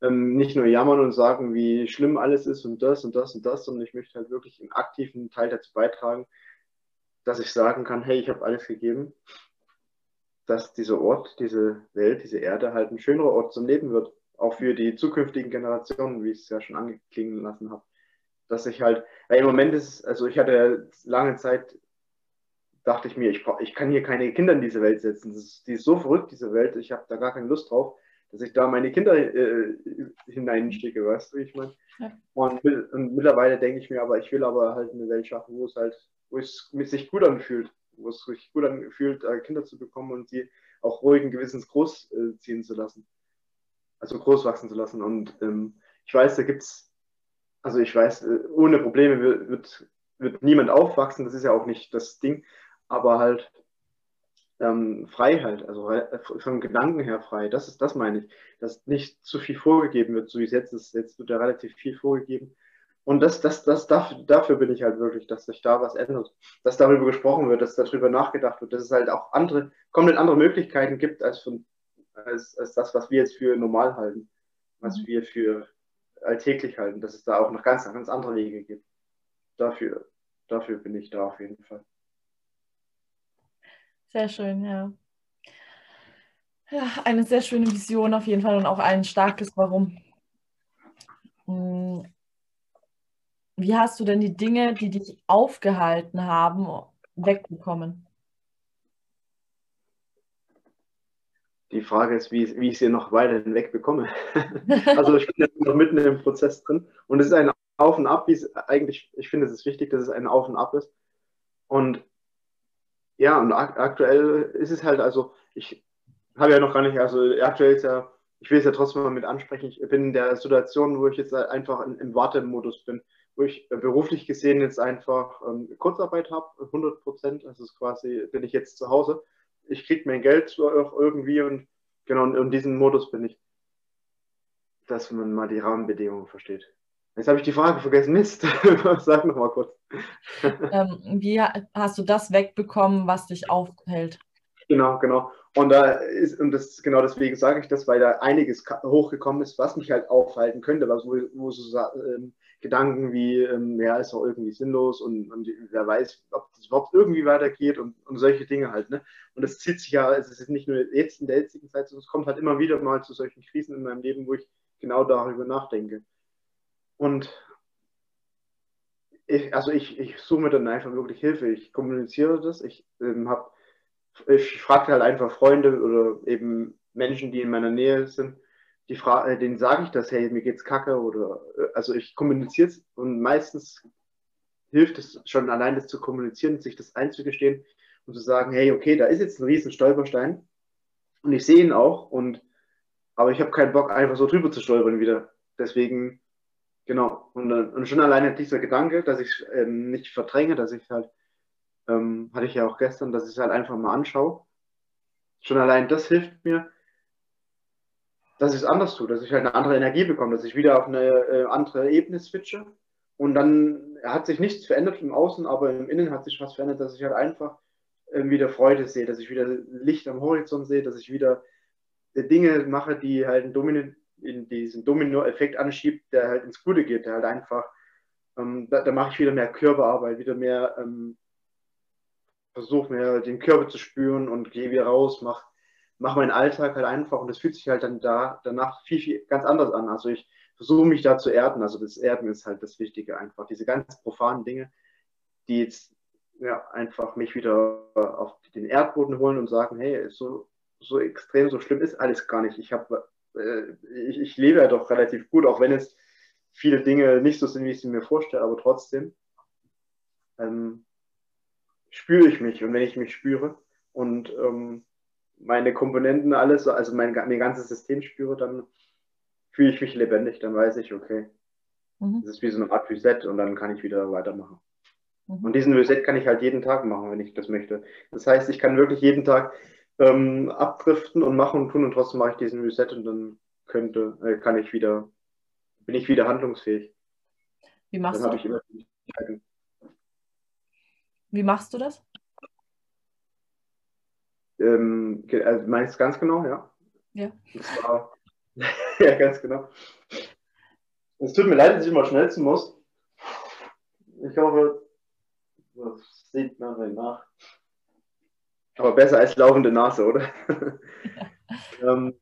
ähm, nicht nur jammern und sagen, wie schlimm alles ist und das und das und das, sondern ich möchte halt wirklich einen aktiven Teil dazu beitragen, dass ich sagen kann, hey, ich habe alles gegeben, dass dieser Ort, diese Welt, diese Erde halt ein schönerer Ort zum Leben wird, auch für die zukünftigen Generationen, wie ich es ja schon angeklingen lassen habe. Dass ich halt, weil im Moment ist, also ich hatte lange Zeit, dachte ich mir, ich, ich kann hier keine Kinder in diese Welt setzen. Ist, die ist so verrückt, diese Welt, ich habe da gar keine Lust drauf dass ich da meine Kinder äh, hineinstecke, weißt du, wie ich meine? Ja. Und, und, mittlerweile denke ich mir, aber ich will aber halt eine Welt schaffen, wo es halt, wo es sich gut anfühlt, wo es sich gut anfühlt, äh, Kinder zu bekommen und sie auch ruhigen Gewissens großziehen äh, zu lassen. Also groß wachsen zu lassen. Und ähm, ich weiß, da gibt es, also ich weiß, äh, ohne Probleme wird, wird niemand aufwachsen, das ist ja auch nicht das Ding, aber halt ähm, Freiheit, also äh, vom Gedanken her frei. Das ist, das meine ich, dass nicht zu viel vorgegeben wird, so wie es jetzt ist. Jetzt wird ja relativ viel vorgegeben. Und das, das, das, dafür, dafür bin ich halt wirklich, dass sich da was ändert, dass darüber gesprochen wird, dass darüber nachgedacht wird, dass es halt auch andere, komplett andere Möglichkeiten gibt als, von, als, als das, was wir jetzt für normal halten, was mhm. wir für alltäglich halten, dass es da auch noch ganz, ganz andere Wege gibt. Dafür, dafür bin ich da auf jeden Fall. Sehr schön, ja. Ja, eine sehr schöne Vision auf jeden Fall und auch ein starkes Warum. Wie hast du denn die Dinge, die dich aufgehalten haben, wegbekommen? Die Frage ist, wie, wie ich sie noch weiterhin wegbekomme. also ich bin jetzt noch mitten im Prozess drin und es ist ein Auf und Ab, wie es eigentlich, ich finde es ist wichtig, dass es ein Auf und Ab ist. Und ja, und ak aktuell ist es halt, also ich habe ja noch gar nicht, also aktuell ist ja, ich will es ja trotzdem mal mit ansprechen, ich bin in der Situation, wo ich jetzt einfach in, im Wartemodus bin, wo ich beruflich gesehen jetzt einfach ähm, Kurzarbeit habe, 100 Prozent, also ist quasi, bin ich jetzt zu Hause, ich kriege mein Geld auch irgendwie und genau, in diesem Modus bin ich, dass man mal die Rahmenbedingungen versteht. Jetzt habe ich die Frage vergessen. Mist. Sag noch mal kurz. Ähm, wie hast du das wegbekommen, was dich aufhält? Genau, genau. Und da ist, und das genau deswegen sage ich das, weil da einiges hochgekommen ist, was mich halt aufhalten könnte, was wo, wo so ähm, Gedanken wie, ähm, ja, ist doch irgendwie sinnlos und, und, wer weiß, ob das überhaupt irgendwie weitergeht und, und solche Dinge halt. Ne? Und das zieht sich ja, es ist nicht nur jetzt in der jetzigen Zeit, sondern es kommt halt immer wieder mal zu solchen Krisen in meinem Leben, wo ich genau darüber nachdenke. Und ich, also ich, ich suche mir dann einfach wirklich Hilfe. Ich kommuniziere das. Ich ähm, habe, ich frage halt einfach Freunde oder eben Menschen, die in meiner Nähe sind, die fra äh, denen sage ich das, hey, mir geht's kacke oder äh, also ich kommuniziere es und meistens hilft es schon allein das zu kommunizieren, sich das einzugestehen und zu sagen, hey, okay, da ist jetzt ein riesen Stolperstein und ich sehe ihn auch und aber ich habe keinen Bock einfach so drüber zu stolpern wieder. Deswegen Genau. Und, und schon alleine dieser Gedanke, dass ich ähm, nicht verdränge, dass ich halt, ähm, hatte ich ja auch gestern, dass ich es halt einfach mal anschaue. Schon allein das hilft mir, dass ich es anders tue, dass ich halt eine andere Energie bekomme, dass ich wieder auf eine äh, andere Ebene switche. Und dann hat sich nichts verändert im Außen, aber im Innen hat sich was verändert, dass ich halt einfach äh, wieder Freude sehe, dass ich wieder Licht am Horizont sehe, dass ich wieder äh, Dinge mache, die halt ein Domin in diesen Domino-Effekt anschiebt, der halt ins Gute geht, der halt einfach, ähm, da, da mache ich wieder mehr Körperarbeit, wieder mehr, ähm, versuche mehr den Körper zu spüren und gehe wieder raus, mache mach meinen Alltag halt einfach und das fühlt sich halt dann da danach viel, viel ganz anders an. Also ich versuche mich da zu erden, also das Erden ist halt das Wichtige einfach, diese ganz profanen Dinge, die jetzt ja, einfach mich wieder auf den Erdboden holen und sagen, hey, so, so extrem, so schlimm ist alles gar nicht. Ich habe äh, ich, ich lebe ja doch relativ gut, auch wenn es viele Dinge nicht so sind, wie ich sie mir vorstelle, aber trotzdem. Ähm, spüre ich mich. Und wenn ich mich spüre und ähm, meine Komponenten alles, also mein, mein ganzes System spüre, dann fühle ich mich lebendig, dann weiß ich, okay, mhm. das ist wie so eine Art Reset und dann kann ich wieder weitermachen. Mhm. Und diesen Reset kann ich halt jeden Tag machen, wenn ich das möchte. Das heißt, ich kann wirklich jeden Tag ähm, abdriften und machen und tun und trotzdem mache ich diesen Reset und dann könnte, äh, kann ich wieder, bin ich wieder handlungsfähig. Wie machst dann du? Immer Wie machst du das? Ähm, also meinst du ganz genau, ja? Ja. War, ja, ganz genau. Es tut mir leid, dass ich immer schnellsten muss. Ich hoffe, das sieht man nach. Aber besser als laufende Nase, oder? Ja. ähm,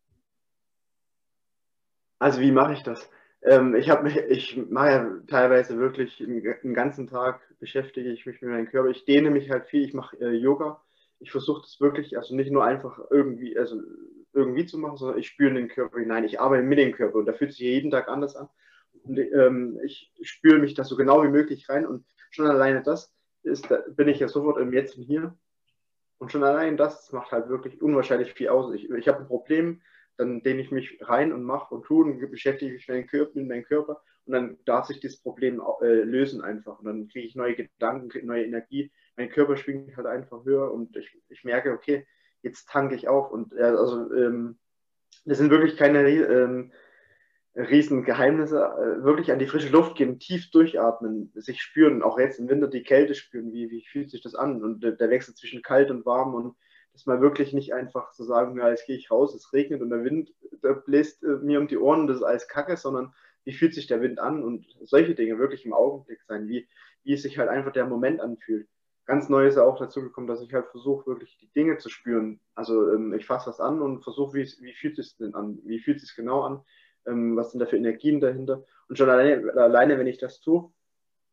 also wie mache ich das? Ähm, ich habe mich, ich mache ja teilweise wirklich den ganzen Tag beschäftige ich mich mit meinem Körper. Ich dehne mich halt viel. Ich mache äh, Yoga. Ich versuche das wirklich, also nicht nur einfach irgendwie, also irgendwie zu machen, sondern ich spüre in den Körper hinein. Ich arbeite mit dem Körper und da fühlt sich jeden Tag anders an. Und ähm, ich spüre mich da so genau wie möglich rein und schon alleine das ist, da bin ich ja sofort im Jetzt und Hier. Und schon allein das macht halt wirklich unwahrscheinlich viel aus. Ich, ich habe ein Problem, dann dehne ich mich rein und mache und tue und beschäftige mich mit meinem Körper, mit meinem Körper und dann darf sich das Problem äh, lösen einfach. Und dann kriege ich neue Gedanken, neue Energie. Mein Körper schwingt halt einfach höher und ich, ich merke, okay, jetzt tanke ich auf. Und äh, also ähm, das sind wirklich keine ähm, Riesengeheimnisse. Äh, wirklich an die frische Luft gehen, tief durchatmen, sich spüren, auch jetzt im Winter die Kälte spüren, wie, wie fühlt sich das an? Und der, Wechsel zwischen kalt und warm und dass man wirklich nicht einfach zu sagen, ja, jetzt gehe ich raus, es regnet und der Wind der bläst äh, mir um die Ohren, das ist alles Kacke, sondern wie fühlt sich der Wind an und solche Dinge wirklich im Augenblick sein, wie, wie es sich halt einfach der Moment anfühlt. Ganz neu ist ja auch dazu gekommen, dass ich halt versuche, wirklich die Dinge zu spüren. Also ähm, ich fasse was an und versuche, wie, wie fühlt es denn an, wie fühlt es sich genau an, ähm, was sind da für Energien dahinter. Und schon alleine, alleine, wenn ich das tue,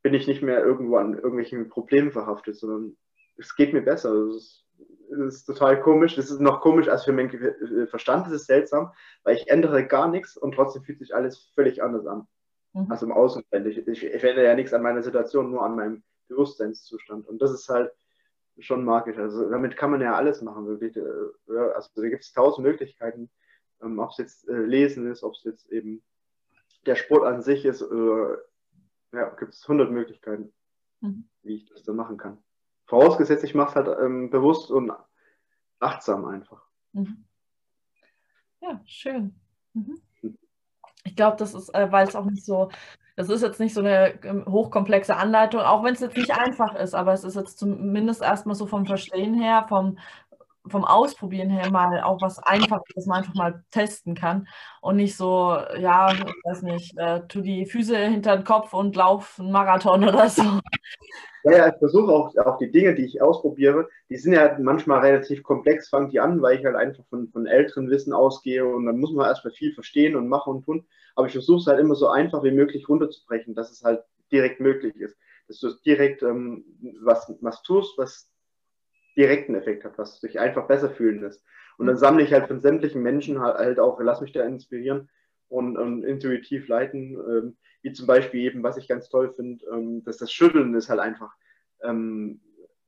bin ich nicht mehr irgendwo an irgendwelchen Problemen verhaftet, sondern es geht mir besser. Also es das ist total komisch. Das ist noch komisch als für meinen Verstand. Das ist seltsam, weil ich ändere gar nichts und trotzdem fühlt sich alles völlig anders an. Mhm. Also im Außen. Ich, ich, ich ändere ja nichts an meiner Situation, nur an meinem Bewusstseinszustand. Und das ist halt schon magisch. Also damit kann man ja alles machen, wirklich. Äh, also da gibt es tausend Möglichkeiten, ähm, ob es jetzt äh, Lesen ist, ob es jetzt eben der Sport an sich ist. Oder, ja, gibt es hundert Möglichkeiten, mhm. wie ich das dann machen kann. Vorausgesetzt, ich mache es halt ähm, bewusst und achtsam einfach. Mhm. Ja, schön. Mhm. Ich glaube, das ist, äh, weil es auch nicht so, das ist jetzt nicht so eine ähm, hochkomplexe Anleitung, auch wenn es jetzt nicht einfach ist, aber es ist jetzt zumindest erstmal so vom Verstehen her, vom, vom Ausprobieren her mal auch was Einfaches, das man einfach mal testen kann und nicht so, ja, ich weiß nicht, äh, tu die Füße hinter den Kopf und lauf einen Marathon oder so. Ja, ich versuche auch, auch die Dinge, die ich ausprobiere, die sind ja manchmal relativ komplex, fangen die an, weil ich halt einfach von, von älteren Wissen ausgehe und dann muss man erstmal viel verstehen und machen und tun. Aber ich versuche es halt immer so einfach wie möglich runterzubrechen, dass es halt direkt möglich ist. Dass du direkt ähm, was, was tust, was direkten Effekt hat, was sich einfach besser fühlen lässt. Und dann sammle ich halt von sämtlichen Menschen halt, halt auch, lass mich da inspirieren und, und intuitiv leiten. Ähm, wie zum Beispiel eben, was ich ganz toll finde, ähm, dass das Schütteln ist halt einfach ähm,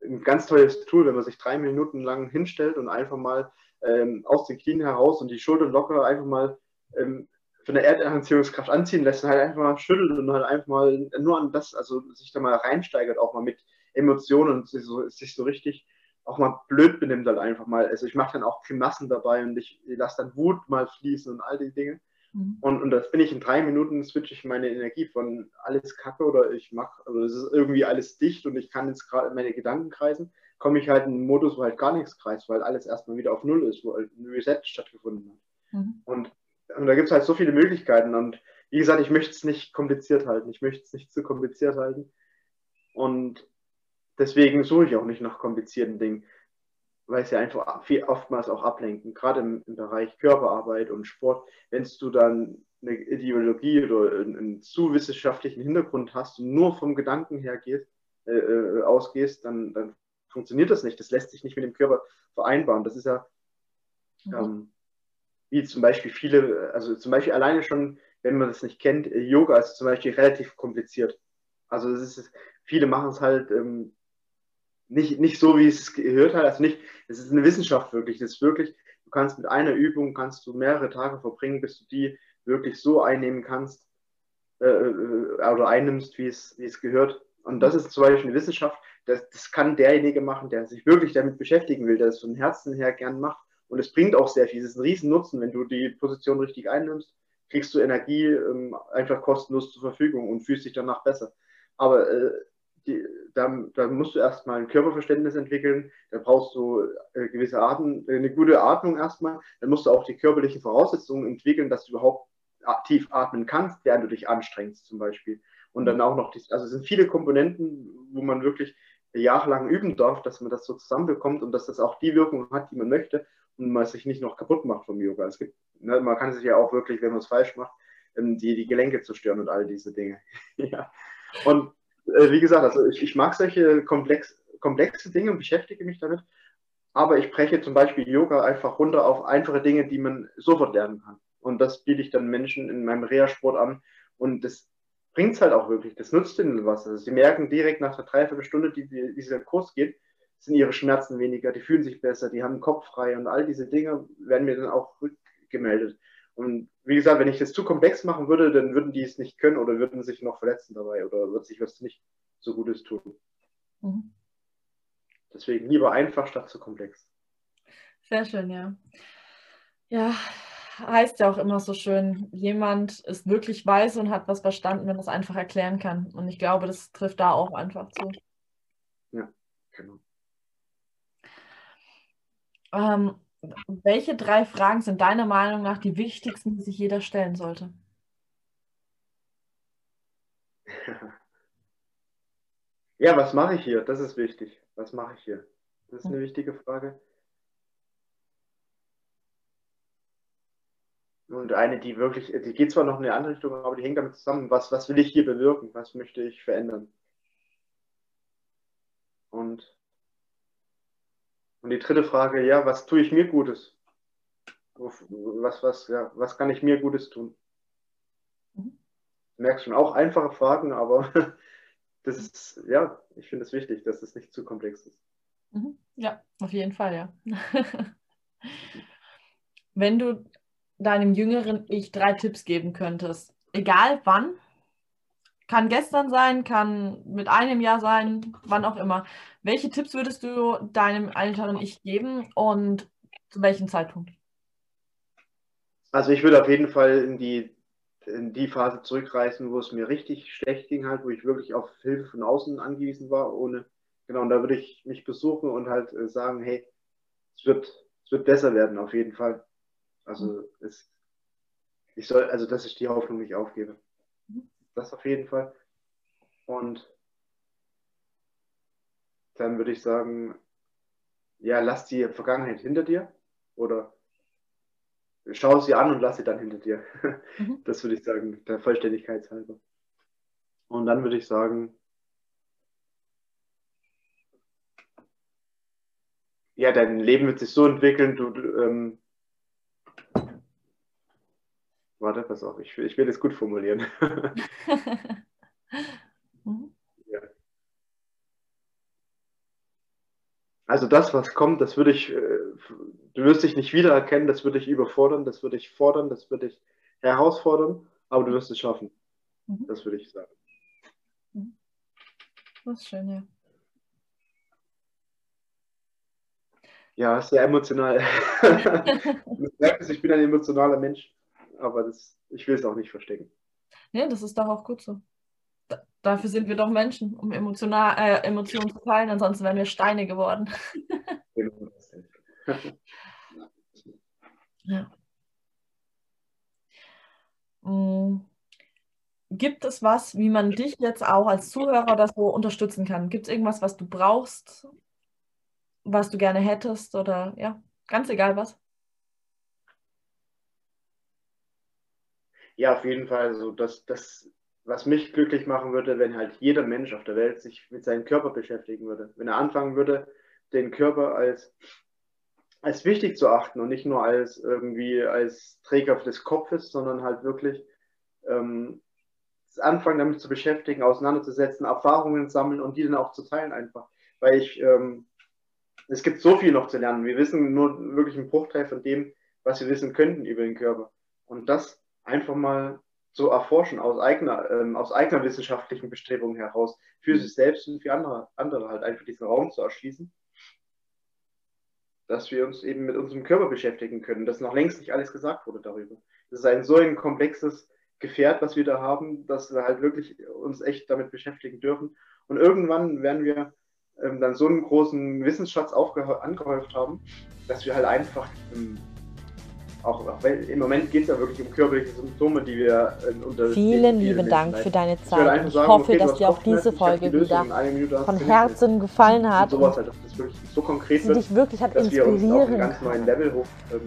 ein ganz tolles Tool, wenn man sich drei Minuten lang hinstellt und einfach mal ähm, aus den Knien heraus und die Schultern locker einfach mal ähm, von der Erdanziehungskraft anziehen lässt und halt einfach mal schüttelt und halt einfach mal nur an das, also sich da mal reinsteigert, auch mal mit Emotionen und sich so, sich so richtig auch mal blöd benimmt halt einfach mal. Also ich mache dann auch Grimassen dabei und ich lasse dann Wut mal fließen und all die Dinge. Mhm. Und, und das bin ich in drei Minuten, switche ich meine Energie von alles Kacke oder ich mache, also es ist irgendwie alles dicht und ich kann jetzt gerade meine Gedanken kreisen, komme ich halt in einen Modus, wo halt gar nichts kreist, weil alles erstmal wieder auf Null ist, wo halt ein Reset stattgefunden hat. Mhm. Und, und da gibt es halt so viele Möglichkeiten und wie gesagt, ich möchte es nicht kompliziert halten, ich möchte es nicht zu kompliziert halten. Und deswegen suche ich auch nicht nach komplizierten Dingen, weil es ja einfach viel, oftmals auch ablenken, gerade im, im Bereich Körperarbeit und Sport, wenn du dann eine Ideologie oder einen, zu wissenschaftlichen Hintergrund hast und nur vom Gedanken her gehst, äh, äh, ausgehst, dann, dann funktioniert das nicht. Das lässt sich nicht mit dem Körper vereinbaren. Das ist ja mhm. ähm, wie zum Beispiel viele, also zum Beispiel alleine schon, wenn man das nicht kennt, Yoga ist zum Beispiel relativ kompliziert. Also das ist, viele machen es halt ähm, nicht, nicht so, wie es gehört hat. Also nicht, es ist eine Wissenschaft wirklich. Das ist wirklich, du kannst mit einer Übung kannst du mehrere Tage verbringen, bis du die wirklich so einnehmen kannst äh, äh oder einnimmst, wie es, wie es gehört. Und das ist zum Beispiel eine Wissenschaft, das, das kann derjenige machen, der sich wirklich damit beschäftigen will, der es von Herzen her gern macht. Und es bringt auch sehr viel. Es ist ein riesen Nutzen, wenn du die Position richtig einnimmst, kriegst du Energie ähm, einfach kostenlos zur Verfügung und fühlst dich danach besser. Aber äh, die, da, da, musst du erstmal ein Körperverständnis entwickeln, da brauchst du äh, gewisse Arten, äh, eine gute Atmung erstmal, dann musst du auch die körperlichen Voraussetzungen entwickeln, dass du überhaupt tief atmen kannst, während du dich anstrengst zum Beispiel. Und dann auch noch, die, also es sind viele Komponenten, wo man wirklich jahrelang üben darf, dass man das so zusammenbekommt und dass das auch die Wirkung hat, die man möchte man sich nicht noch kaputt macht vom Yoga. Es gibt, ne, man kann sich ja auch wirklich, wenn man es falsch macht, ähm, die, die Gelenke zerstören und all diese Dinge. ja. Und äh, wie gesagt, also ich, ich mag solche komplex, komplexe Dinge und beschäftige mich damit, aber ich breche zum Beispiel Yoga einfach runter auf einfache Dinge, die man sofort lernen kann. Und das biete ich dann Menschen in meinem Reha-Sport an. Und das bringt es halt auch wirklich. Das nutzt ihnen was. Also sie merken direkt nach der Dreiviertelstunde, die, die dieser Kurs geht, sind ihre Schmerzen weniger, die fühlen sich besser, die haben den Kopf frei und all diese Dinge werden mir dann auch rückgemeldet. Und wie gesagt, wenn ich das zu komplex machen würde, dann würden die es nicht können oder würden sich noch verletzen dabei oder wird sich was nicht so Gutes tun. Mhm. Deswegen lieber einfach statt zu komplex. Sehr schön, ja. Ja, heißt ja auch immer so schön, jemand ist wirklich weise und hat was verstanden, wenn es einfach erklären kann. Und ich glaube, das trifft da auch einfach zu. Ja, genau. Ähm, welche drei Fragen sind deiner Meinung nach die wichtigsten, die sich jeder stellen sollte? Ja, was mache ich hier? Das ist wichtig. Was mache ich hier? Das ist eine wichtige Frage. Und eine, die wirklich, die geht zwar noch in eine andere Richtung, aber die hängt damit zusammen, was, was will ich hier bewirken? Was möchte ich verändern? Und und die dritte Frage, ja, was tue ich mir Gutes? Was, was, ja, was kann ich mir Gutes tun? Mhm. Merkst schon, auch einfache Fragen, aber das ist, ja, ich finde es wichtig, dass es nicht zu komplex ist. Mhm. Ja, auf jeden Fall, ja. Wenn du deinem jüngeren Ich drei Tipps geben könntest, egal wann, kann gestern sein, kann mit einem Jahr sein, wann auch immer. Welche Tipps würdest du deinem älteren Ich geben und zu welchem Zeitpunkt? Also ich würde auf jeden Fall in die, in die Phase zurückreisen, wo es mir richtig schlecht ging, halt, wo ich wirklich auf Hilfe von außen angewiesen war, ohne, genau, und da würde ich mich besuchen und halt äh, sagen, hey, es wird, es wird besser werden, auf jeden Fall. Also mhm. es, ich soll, also dass ich die Hoffnung nicht aufgebe. Das auf jeden Fall. Und dann würde ich sagen, ja, lass die Vergangenheit hinter dir oder schau sie an und lass sie dann hinter dir. Mhm. Das würde ich sagen, der Vollständigkeit halber. Und dann würde ich sagen, ja, dein Leben wird sich so entwickeln, du, du ähm, Warte, pass auf, ich, ich will es gut formulieren. mhm. ja. Also das, was kommt, das würde ich, äh, du wirst dich nicht wiedererkennen, das würde ich überfordern, das würde ich fordern, das würde ich herausfordern, aber du wirst es schaffen. Mhm. Das würde ich sagen. Mhm. Das ist schön, ja. Ja, sehr emotional. du merkst, ich bin ein emotionaler Mensch aber das, ich will es auch nicht verstecken. Nee, das ist doch auch gut so. Da, dafür sind wir doch Menschen, um emotional, äh, Emotionen zu teilen, ansonsten wären wir Steine geworden. Genau. ja. Mhm. Gibt es was, wie man dich jetzt auch als Zuhörer das so unterstützen kann? Gibt es irgendwas, was du brauchst, was du gerne hättest oder ja, ganz egal was? Ja, auf jeden Fall. Also das, das, was mich glücklich machen würde, wenn halt jeder Mensch auf der Welt sich mit seinem Körper beschäftigen würde. Wenn er anfangen würde, den Körper als, als wichtig zu achten und nicht nur als irgendwie als Träger des Kopfes, sondern halt wirklich ähm, anfangen damit zu beschäftigen, auseinanderzusetzen, Erfahrungen sammeln und die dann auch zu teilen einfach. weil ich, ähm, es gibt so viel noch zu lernen. Wir wissen nur wirklich einen Bruchteil von dem, was wir wissen könnten über den Körper. Und das einfach mal zu erforschen aus eigener, ähm, aus eigener wissenschaftlichen Bestrebungen heraus, für mhm. sich selbst und für andere, andere halt einfach diesen Raum zu erschließen, dass wir uns eben mit unserem Körper beschäftigen können, dass noch längst nicht alles gesagt wurde darüber. Das ist ein so ein komplexes Gefährt, was wir da haben, dass wir halt wirklich uns echt damit beschäftigen dürfen. Und irgendwann werden wir ähm, dann so einen großen Wissensschatz angehäuft haben, dass wir halt einfach ähm, auch, im Moment geht es ja wirklich um körperliche Symptome, die wir äh, unter Vielen lieben Dank leiden. für deine Zeit. Ich, ich hoffe, okay, dass dir auch diese Folge wieder von Herzen gefallen hat. Und sowas halt, dass das wirklich so konkret sie dich wirklich hat inspirieren. Ganz neuen Level hoch, ähm,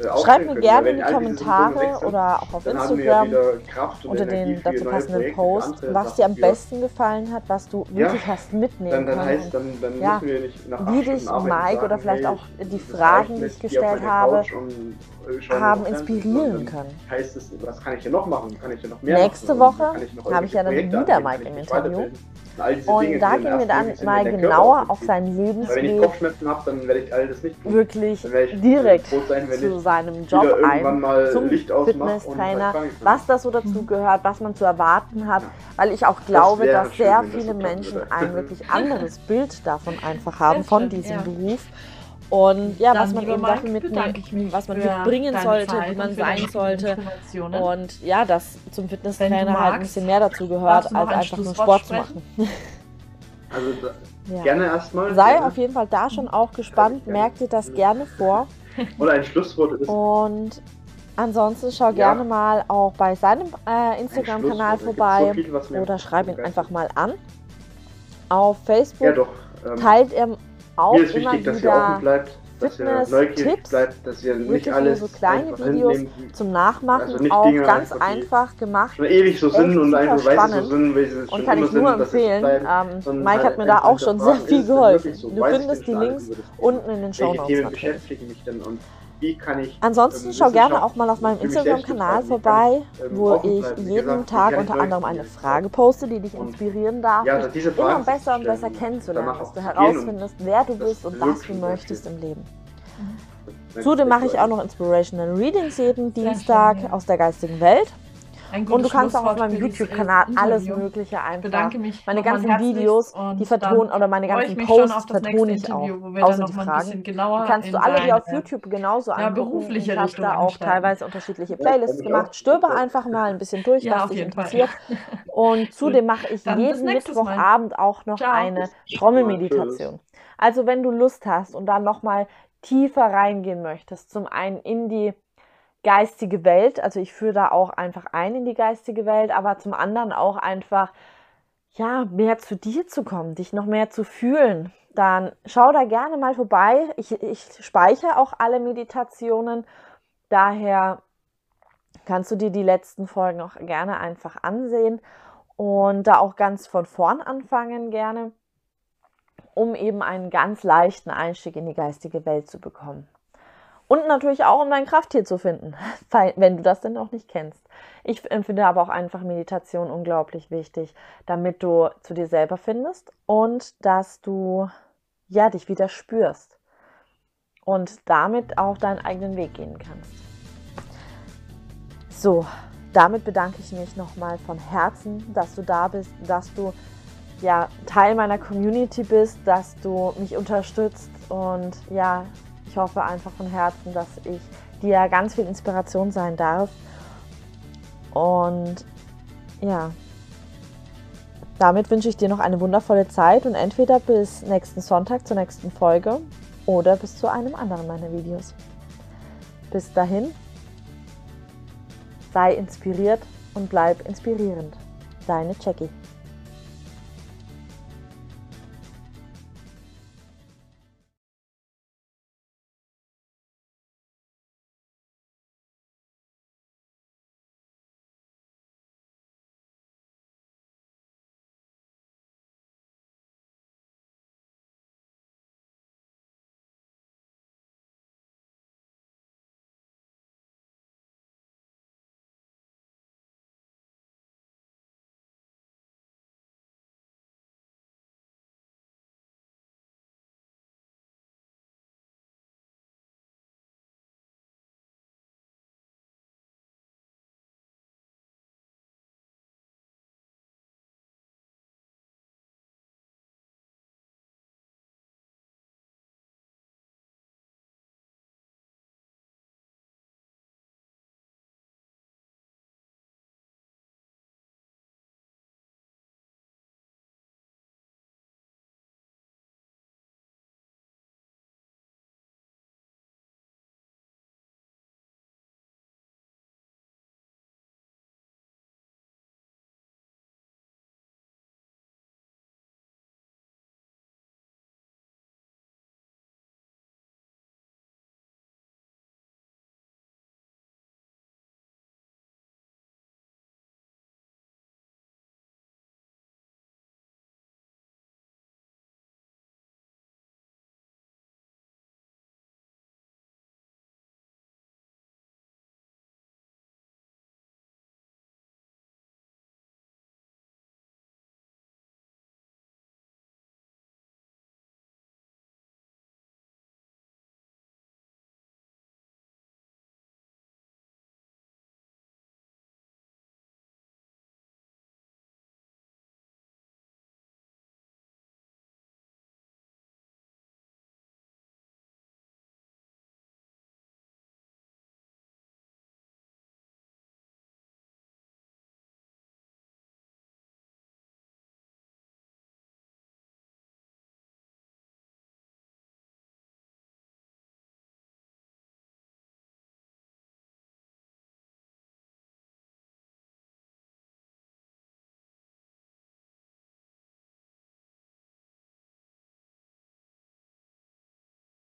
äh, Schreibt mir gerne in die Kommentare oder auch auf Instagram unter den dazu passenden Post, was dir am besten gefallen hat, was du wirklich ja, hast mitnehmen dann, dann heißt, dann, ja, wie dich Mike oder vielleicht auch die Fragen, die ich gestellt habe, haben inspirieren können. Heißt es, was kann ich denn noch machen? Kann ich denn noch mehr Nächste Woche habe ich ja dann wieder Mike im Interview. Und Dinge, da gehen wir dann mal genauer auf sein Lebensweg. Wenn ich Kopfschmerzen habe, dann werde ich all das nicht tun. Wirklich direkt sein, zu seinem Job ein, zum Fitnesstrainer, was das so dazu gehört, was man zu erwarten hat, weil ich auch glaube, das dass sehr viele Menschen ein wirklich anderes Bild davon einfach haben, von diesem ja. Beruf. Und ja, Dann was man eben dafür mitnehmen, was man mitbringen sollte, wie man sein sollte. Und ja, dass zum Fitnesstrainer halt ein bisschen mehr dazu gehört, als einfach nur Sport zu machen. Also da, ja. gerne erstmal. Sei gerne. auf jeden Fall da schon auch gespannt, merk dir das gerne vor. Oder ein Schlusswort ist. Und ansonsten schau ja. gerne mal auch bei seinem äh, Instagram-Kanal vorbei so viel, oder schreib ihn einfach mal an. Auf Facebook ja, doch, ähm, teilt er auch Mir ist wichtig, dass ihr offen bleibt, dass ihr neugierig bleibt, dass ihr nicht alles so kleine Videos nimmt, zum Nachmachen also auch Dinge ganz einfach gemacht. Schon ewig so sind und einfach weiß so sind, wie sie Und kann ich nur sind, empfehlen. Ähm, Mike hat mir da auch schon sehr viel geholfen. So, du findest die Links unten in den Show Notes. Themen beschäftigen mich denn und wie kann ich. Ansonsten ähm, schau gerne auch mal auf meinem Instagram-Kanal vorbei, ich, ähm, wo ich jeden gesagt, Tag unter anderem eine Frage poste, die dich inspirieren darf, ja, dich immer besser und besser kennenzulernen, dass du herausfindest, wer du bist und was du möchtest im Leben. Mhm. Zudem mache ich auch noch Inspirational Readings jeden Dienstag aus der geistigen Welt. Und du kannst auch auf meinem YouTube-Kanal alles Mögliche einfach. Bedanke mich meine ganzen Videos, die vertonen oder meine ganzen Posts vertone ich auch. Außer die Fragen. Die kannst du alle hier auf YouTube genauso ja, angucken. Ich habe da auch teilweise unterschiedliche Playlists gemacht. Stöber einfach mal ein bisschen durch, ja, was dich interessiert. Und zudem mache ich jeden Mittwochabend auch noch eine Trommelmeditation. Also wenn du Lust hast und dann nochmal tiefer reingehen möchtest, zum einen in die geistige Welt. Also ich führe da auch einfach ein in die geistige Welt, aber zum anderen auch einfach, ja, mehr zu dir zu kommen, dich noch mehr zu fühlen. Dann schau da gerne mal vorbei. Ich, ich speichere auch alle Meditationen. Daher kannst du dir die letzten Folgen auch gerne einfach ansehen und da auch ganz von vorn anfangen gerne, um eben einen ganz leichten Einstieg in die geistige Welt zu bekommen. Und natürlich auch, um dein Krafttier zu finden, wenn du das denn noch nicht kennst. Ich empfinde aber auch einfach Meditation unglaublich wichtig, damit du zu dir selber findest und dass du ja dich wieder spürst und damit auch deinen eigenen Weg gehen kannst. So, damit bedanke ich mich nochmal von Herzen, dass du da bist, dass du ja Teil meiner Community bist, dass du mich unterstützt und ja, ich hoffe einfach von Herzen, dass ich dir ganz viel Inspiration sein darf. Und ja, damit wünsche ich dir noch eine wundervolle Zeit und entweder bis nächsten Sonntag zur nächsten Folge oder bis zu einem anderen meiner Videos. Bis dahin, sei inspiriert und bleib inspirierend. Deine Jackie.